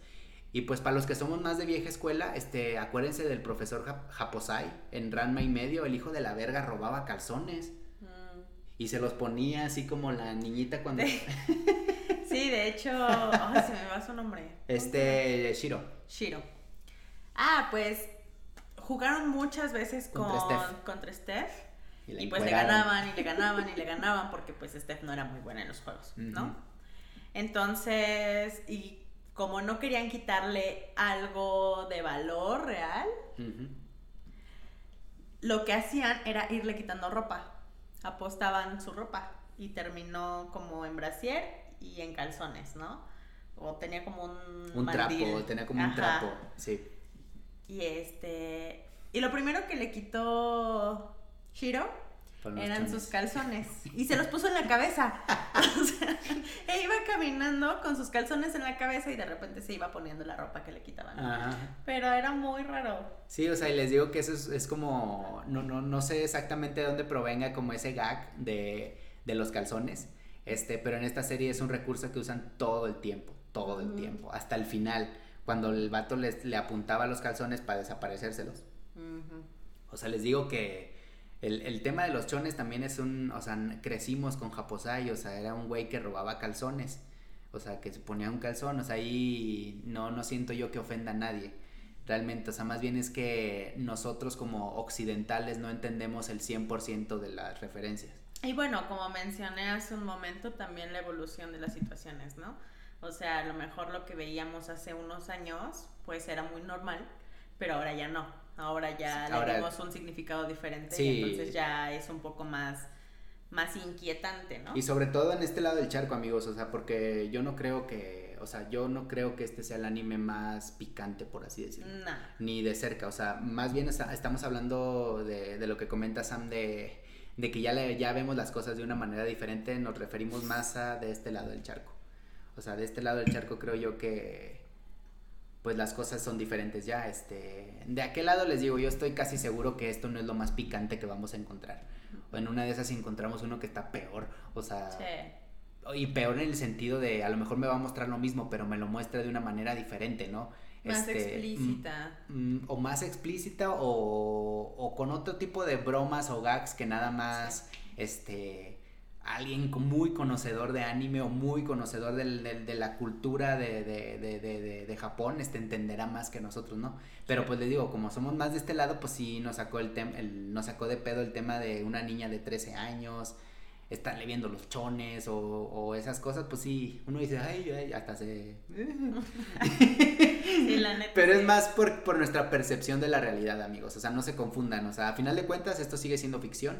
Y pues para los que somos más de vieja escuela, este, acuérdense del profesor Japosai en Ranma y medio, el hijo de la verga robaba calzones. Mm. Y se los ponía así como la niñita cuando... sí, de hecho, se me va su nombre. Este, Shiro. Shiro. Ah, pues jugaron muchas veces contra con, Steph. Contra Steph y, pues le ganaban y le ganaban y le ganaban porque pues Steph no era muy buena en los juegos, ¿no? Entonces, y como no querían quitarle algo de valor real, lo que hacían era irle quitando ropa. Apostaban su ropa y terminó como en brasier y en calzones, ¿no? O tenía como un. Un trapo, tenía como un trapo, sí. Y este. Y lo primero que le quitó Shiro eran sus calzones y se los puso en la cabeza. o sea, e iba caminando con sus calzones en la cabeza y de repente se iba poniendo la ropa que le quitaban. Pero era muy raro. Sí, o sea, y les digo que eso es, como, no, no, no sé exactamente de dónde provenga como ese gag de, de, los calzones, este, pero en esta serie es un recurso que usan todo el tiempo, todo el tiempo, hasta el final, cuando el vato les, le apuntaba los calzones para desaparecérselos. O sea, les digo que el, el, tema de los chones también es un, o sea, crecimos con Japosai, o sea, era un güey que robaba calzones, o sea, que se ponía un calzón, o sea, ahí no, no siento yo que ofenda a nadie, realmente, o sea, más bien es que nosotros como occidentales no entendemos el 100% de las referencias. Y bueno, como mencioné hace un momento, también la evolución de las situaciones, ¿no? O sea, a lo mejor lo que veíamos hace unos años, pues era muy normal, pero ahora ya no ahora ya le dimos un significado diferente y entonces ya es un poco más más inquietante, ¿no? Y sobre todo en este lado del charco, amigos, o sea, porque yo no creo que, o sea, yo no creo que este sea el anime más picante, por así decirlo. Ni de cerca, o sea, más bien estamos hablando de, de, lo que comenta Sam de, de que ya, le, ya vemos las cosas de una manera diferente, nos referimos más a de este lado del charco. O sea, de este lado del charco creo yo que, pues las cosas son diferentes ya. Este, de aquel lado les digo, yo estoy casi seguro que esto no es lo más picante que vamos a encontrar. O en una de esas encontramos uno que está peor, o sea, y peor en el sentido de a lo mejor me va a mostrar lo mismo, pero me lo muestra de una manera diferente, ¿no? Más este, explícita. Mm, mm, o más explícita o, o, con otro tipo de bromas o gags que nada más, este alguien muy conocedor de anime o muy conocedor de la cultura de, Japón, este entenderá más que nosotros, ¿no? Pero pues le digo, como somos más de este lado, pues sí nos sacó el tema, nos sacó de pedo el tema de una niña de 13 años, estarle viendo los chones o, esas cosas, pues sí, uno dice, ay, ay hasta se... Pero es más por, por nuestra percepción de la realidad, amigos, o sea, no se confundan, o sea, a final de cuentas esto sigue siendo ficción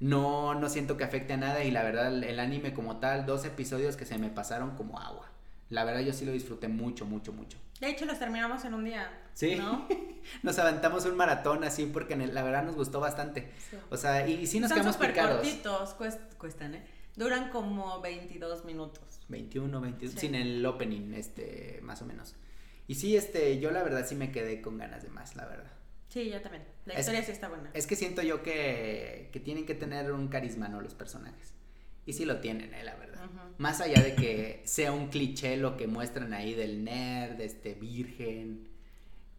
no, no siento que afecte a nada y la verdad el, anime como tal, dos episodios que se me pasaron como agua. La verdad yo sí lo disfruté mucho, mucho, mucho. De hecho los terminamos en un día. Sí. ¿no? nos aventamos un maratón así porque la verdad nos gustó bastante. O sea, y, sí nos quedamos picados. cortitos, cuestan, ¿eh? Duran como 22 minutos. 21, 22, sin el opening, este, más o menos. Y sí, este, yo la verdad sí me quedé con ganas de más, la verdad. Sí, yo también. La historia sí está buena. Es que siento yo que, que, tienen que tener un carisma, ¿no? Los personajes. Y sí lo tienen, ¿eh? La verdad. Más allá de que sea un cliché lo que muestran ahí del nerd, este virgen,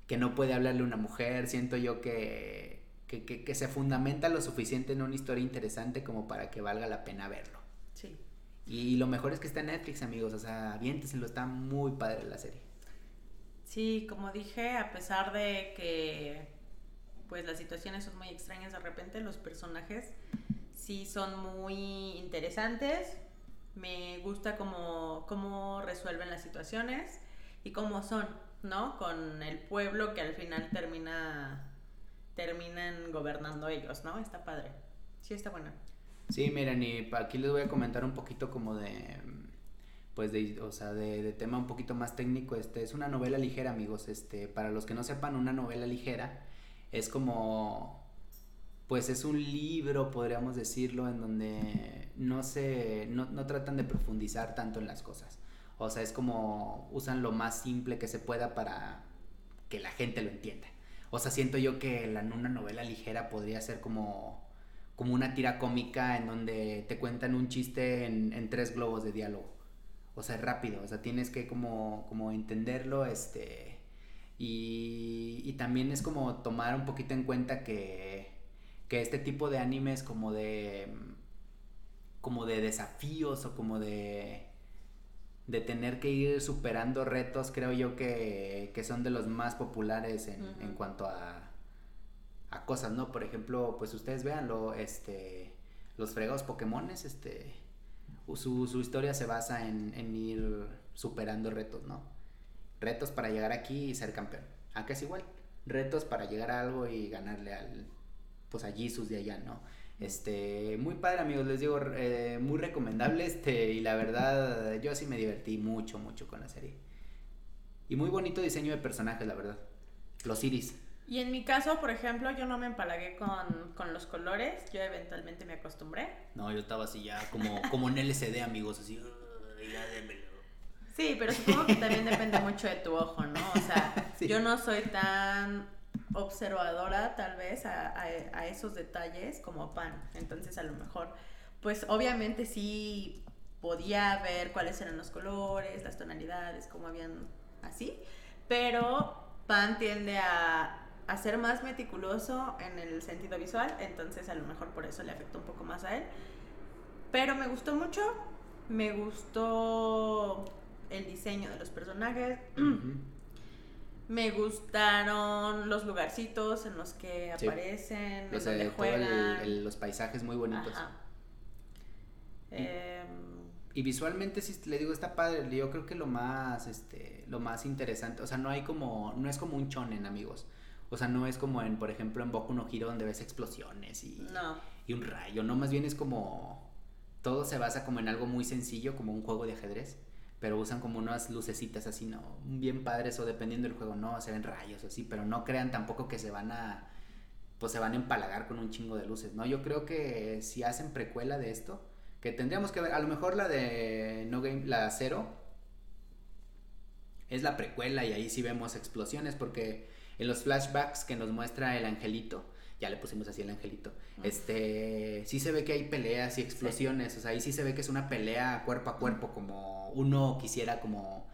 que no puede hablarle a una mujer, siento yo que, que, que, se fundamenta lo suficiente en una historia interesante como para que valga la pena verlo. Sí. Y, lo mejor es que está en Netflix, amigos. O sea, lo está muy padre la serie. Sí, como dije, a pesar de que pues las situaciones son muy extrañas de repente, los personajes sí son muy interesantes, me gusta cómo, cómo resuelven las situaciones y cómo son, ¿no? Con el pueblo que al final termina terminan gobernando ellos, ¿no? Está padre. Sí, está buena. Sí, miren, y aquí les voy a comentar un poquito como de pues de, o sea, de, tema un poquito más técnico, este es una novela ligera, amigos, este, para los que no sepan, una novela ligera es como pues es un libro, podríamos decirlo, en donde no se no, no tratan de profundizar tanto en las cosas. O sea, es como usan lo más simple que se pueda para que la gente lo entienda. O sea, siento yo que la, una novela ligera podría ser como, como una tira cómica en donde te cuentan un chiste en, en tres globos de diálogo o sea, rápido, o sea, tienes que como, como entenderlo, este, y, y también es como tomar un poquito en cuenta que, que este tipo de animes como de, como de desafíos o como de, de tener que ir superando retos, creo yo que, que son de los más populares en, en cuanto a, a cosas, ¿no? Por ejemplo, pues ustedes véanlo, este, los fregados Pokémones, este, su, su historia se basa en, en, ir superando retos, ¿no? Retos para llegar aquí y ser campeón. Acá es igual. Retos para llegar a algo y ganarle al, pues a Jesus de allá, ¿no? Este, muy padre amigos, les digo, eh, muy recomendable, este, y la verdad, yo sí me divertí mucho, mucho con la serie. Y muy bonito diseño de personajes, la verdad. Los iris. Y en mi caso, por ejemplo, yo no me empalagué con, con, los colores, yo eventualmente me acostumbré. No, yo estaba así ya como, como en LCD, amigos, así, ya démelo. Sí, pero supongo que también depende mucho de tu ojo, ¿no? O sea, yo no soy tan observadora tal vez a, a, a, esos detalles como Pan. Entonces a lo mejor, pues obviamente sí podía ver cuáles eran los colores, las tonalidades, cómo habían así, pero Pan tiende a a ser más meticuloso en el sentido visual, entonces a lo mejor por eso le afectó un poco más a él. Pero me gustó mucho, me gustó el diseño de los personajes, me gustaron los lugarcitos en los que aparecen, en donde juegan. los paisajes muy bonitos. Em, y visualmente sí le digo está padre. Yo creo que lo más este lo más interesante o sea no hay como no es como un chonen amigos. O sea, no es como en, por ejemplo, en Boku no Hero donde ves explosiones y, y un rayo, no, más bien es como todo se basa como en algo muy sencillo, como un juego de ajedrez, pero usan como unas lucecitas así, ¿no? Bien padres o dependiendo del juego, no, se ven rayos así, pero no crean tampoco que se van a, pues se van a empalagar con un chingo de luces, ¿no? Yo creo que si hacen precuela de esto, que tendríamos que ver, a lo mejor la de No Game, la cero, es la precuela y ahí sí vemos explosiones porque en los flashbacks que nos muestra el angelito, ya le pusimos así el angelito, este, sí se ve que hay peleas y explosiones, o sea, ahí sí se ve que es una pelea cuerpo a cuerpo, como uno quisiera como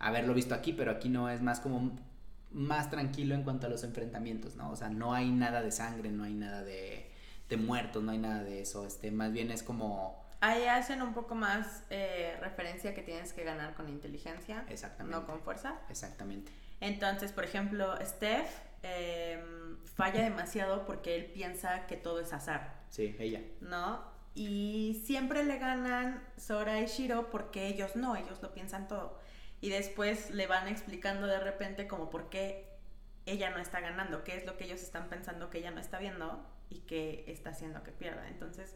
haberlo visto aquí, pero aquí no es más como más tranquilo en cuanto a los enfrentamientos, ¿no? O sea, no hay nada de sangre, no hay nada de, de muertos, no hay nada de eso, este, más bien es como... Ahí hacen un poco más eh, referencia que tienes que ganar con inteligencia, no con fuerza. Exactamente. Entonces, por ejemplo, Steph em, falla demasiado porque él piensa que todo es azar. Sí, ella. ¿No? Y siempre le ganan Sora y Shiro porque ellos no, ellos lo piensan todo. Y después le van explicando de repente como por qué ella no está ganando, qué es lo que ellos están pensando que ella no está viendo y que está haciendo que pierda. Entonces,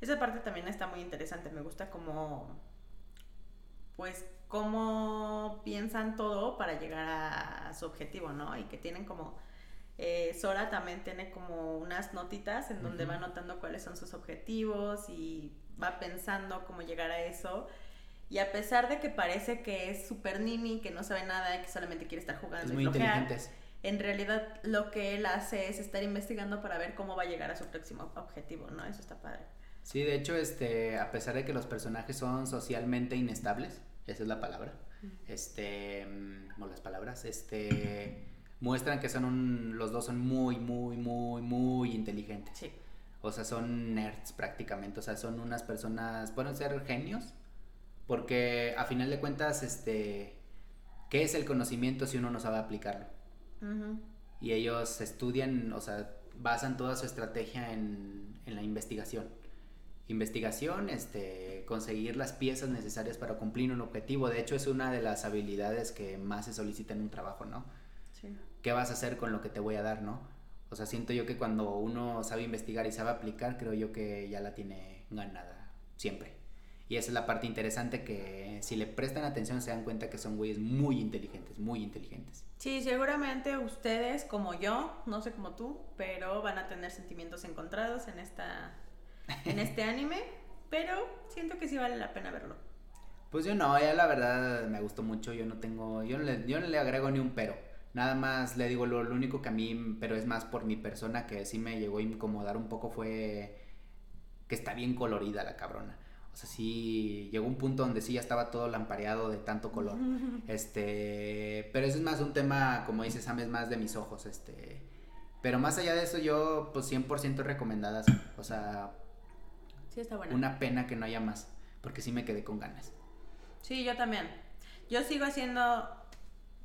esa parte también está muy interesante. Me gusta como, pues, cómo piensan todo para llegar a, su objetivo, ¿no? Y que tienen como... Eh, Sora también tiene como unas notitas en donde va notando cuáles son sus objetivos y va pensando cómo llegar a eso. Y a pesar de que parece que es súper nini, que no sabe nada y que solamente quiere estar jugando es muy en realidad lo que él hace es estar investigando para ver cómo va a llegar a su próximo objetivo, ¿no? Eso está padre. Sí, de hecho, este, a pesar de que los personajes son socialmente inestables, esa es la palabra. Este, mm, o las palabras, este, muestran que son un, los dos son muy, muy, muy, muy inteligentes. Sí. O sea, son nerds prácticamente, o sea, son unas personas, pueden ser genios, porque a final de cuentas, este, ¿qué es el conocimiento si uno no sabe aplicarlo? y ellos estudian, o sea, basan toda su estrategia en, en la investigación. Investigación, este, conseguir las piezas necesarias para cumplir un objetivo. De hecho, es una de las habilidades que más se solicita en un trabajo, ¿no? Sí. ¿Qué vas a hacer con lo que te voy a dar, no? O sea, siento yo que cuando uno sabe investigar y sabe aplicar, creo yo que ya la tiene ganada, siempre. Y esa es la parte interesante que si le prestan atención se dan cuenta que son güeyes muy inteligentes, muy inteligentes. Sí, seguramente ustedes como yo, no sé como tú, pero van a tener sentimientos encontrados en esta en este anime, pero siento que sí vale la pena verlo. Pues yo no, ya la verdad me gustó mucho, yo no tengo, yo no le, yo no le agrego ni un pero. Nada más le digo, lo, único que a mí, pero es más por mi persona que sí me llegó a incomodar un poco fue que está bien colorida la cabrona. O sea, sí llegó un punto donde sí ya estaba todo lampareado de tanto color. Este, pero eso es más un tema, como dices, Sam, es más de mis ojos, este. Pero más allá de eso, yo, pues 100% recomendadas. O sea, sí está buena. una pena que no haya más, porque sí me quedé con ganas. Sí, yo también. Yo sigo haciendo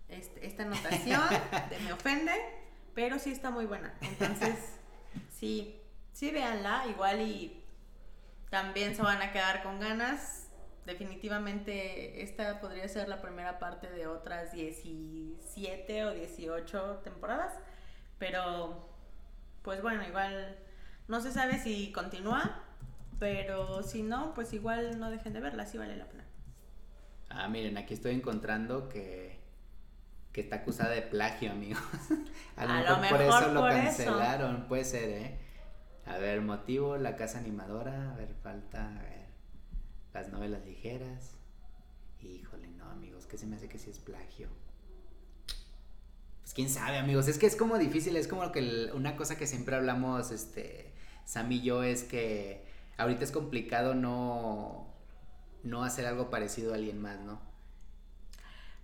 este, esta anotación de me ofende, pero sí está muy buena. Entonces, sí, sí véanla, igual y también se van a quedar con ganas. Definitivamente esta podría ser la primera parte de otras 17 o 18 temporadas. Pero, pues bueno, igual no se sabe si continúa. Pero si no, pues igual no dejen de verla, sí vale la pena. Ah, miren, aquí estoy encontrando que, que está acusada de plagio, amigos. a lo, mejor, por eso lo cancelaron, puede ser, ¿eh? A ver, motivo, la casa animadora. A ver, falta, a ver, las novelas ligeras. Híjole, no, amigos, que se me hace que sí es plagio. Pues quién sabe, amigos. Es que es como difícil, es como que una cosa que siempre hablamos, este, Sam y yo, es que ahorita es complicado no, no hacer algo parecido a alguien más, ¿no?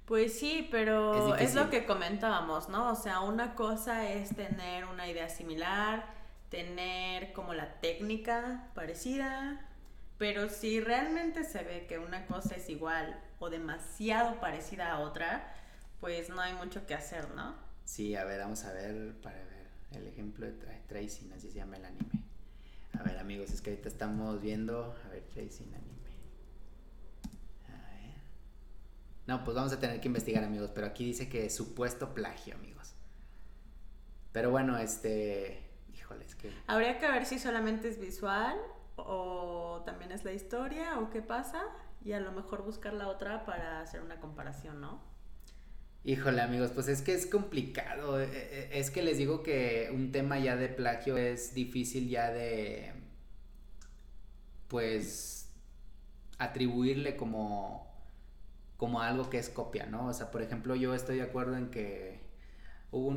Pues sí, pero es, es, lo que comentábamos, ¿no? O sea, una cosa es tener una idea similar, tener como la técnica parecida, pero si realmente se ve que una cosa es igual o demasiado parecida a otra, pues no hay mucho que hacer, ¿no? Sí, a ver, vamos a ver para ver el ejemplo de Tracy, así se llama el anime. A ver, amigos, es que ahorita estamos viendo, a ver, Tracy anime. A ver. No, pues vamos a tener que investigar, amigos, pero aquí dice que supuesto plagio, amigos. Pero bueno, este Habría que ver si solamente es visual o también es la historia o qué pasa y a lo mejor buscar la otra para hacer una comparación, ¿no? Híjole amigos, pues es que es complicado. E, e, es que les digo que un tema ya de plagio es difícil ya de, pues, atribuirle como, como algo que es copia, ¿no? O sea, por ejemplo, yo estoy de acuerdo en que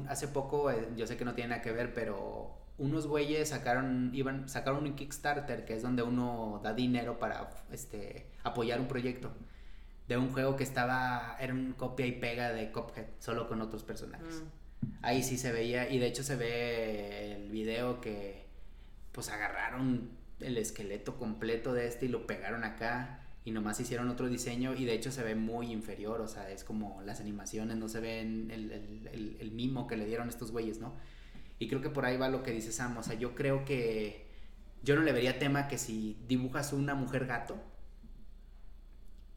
hace poco, eh, yo sé que no tiene nada que ver, pero unos güeyes sacaron, iban, sacaron un Kickstarter, que es donde uno da dinero para este, apoyar un proyecto de un juego que estaba, era un copia y pega de Cuphead, solo con otros personajes. Mm. Ahí sí se veía, y de hecho se ve el video que pues agarraron el esqueleto completo de este y lo pegaron acá y nomás hicieron otro diseño y de hecho se ve muy inferior, o sea, es como las animaciones, no se ven el, el, el mimo que le dieron estos güeyes, ¿no? Y creo que por ahí va lo que dice Sam. O sea, yo creo que yo no le vería tema que si dibujas una mujer gato,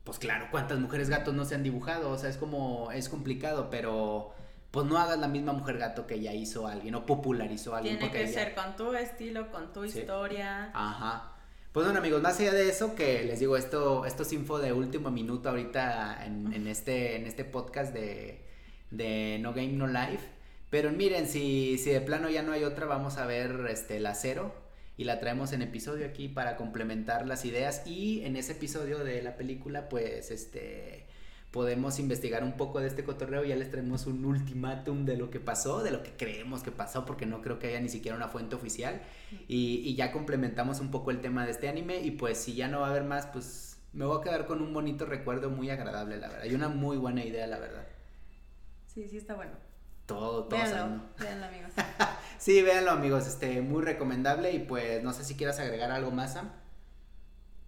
pues claro, ¿cuántas mujeres gatos no se han dibujado? O sea, es como, es complicado, pero pues no hagas la misma mujer gato que ya hizo alguien o popularizó a alguien. Tiene que ser con tu estilo, con tu historia. Ajá. Pues bueno amigos, más allá de eso, que les digo, esto, esto es info de último minuto ahorita en, en este, en este podcast de, de No Game No Life. Pero miren, si, si de plano ya no hay otra, vamos a ver este, la cero y la traemos en episodio aquí para complementar las ideas. Y en ese episodio de la película pues este podemos investigar un poco de este cotorreo. Ya les traemos un ultimátum de lo que pasó, de lo que creemos que pasó porque no creo que haya ni siquiera una fuente oficial. Y, y ya complementamos un poco el tema de este anime. Y pues si ya no va a haber más pues me voy a quedar con un bonito recuerdo muy agradable la verdad. Y una muy buena idea la verdad. Sí, sí está bueno. Todo, todo. Véanlo, véanlo amigos. sí, véanlo amigos, este, muy recomendable y pues no sé si quieras agregar algo más, Sam.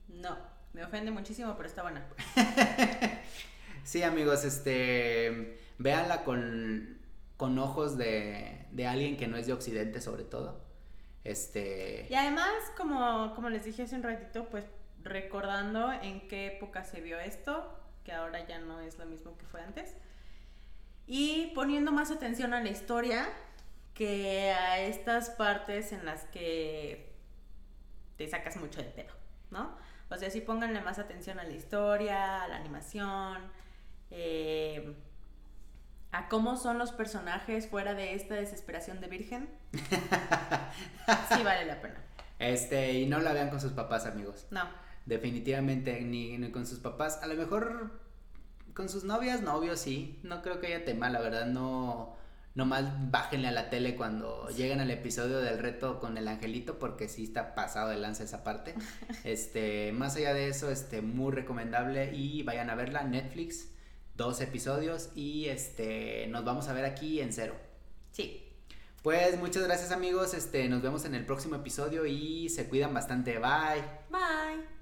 No, me ofende muchísimo, pero está buena. sí amigos, este, véanla con, con ojos de, de alguien que no es de Occidente sobre todo. Este... Y además, como, como les dije hace un ratito, pues recordando en qué época se vio esto, que ahora ya no es lo mismo que fue antes, y poniendo más atención a la historia que a estas partes en las que te sacas mucho de pedo, ¿no? O sea, sí pónganle más atención a la historia, a la animación, eh, a cómo son los personajes fuera de esta desesperación de virgen. sí vale la pena. Este, y no la vean con sus papás, amigos. No. Definitivamente, ni, ni con sus papás. A lo mejor con sus novias, novios, sí. No creo que haya tema, la verdad, no. Nomás bájenle a la tele cuando lleguen al episodio del reto con el angelito, porque sí está pasado de lanza esa parte. Este, más allá de eso, este, muy recomendable y vayan a verla, Netflix, dos episodios y este, nos vamos a ver aquí en cero. Sí. Pues muchas gracias amigos, este, nos vemos en el próximo episodio y se cuidan bastante, bye. Bye.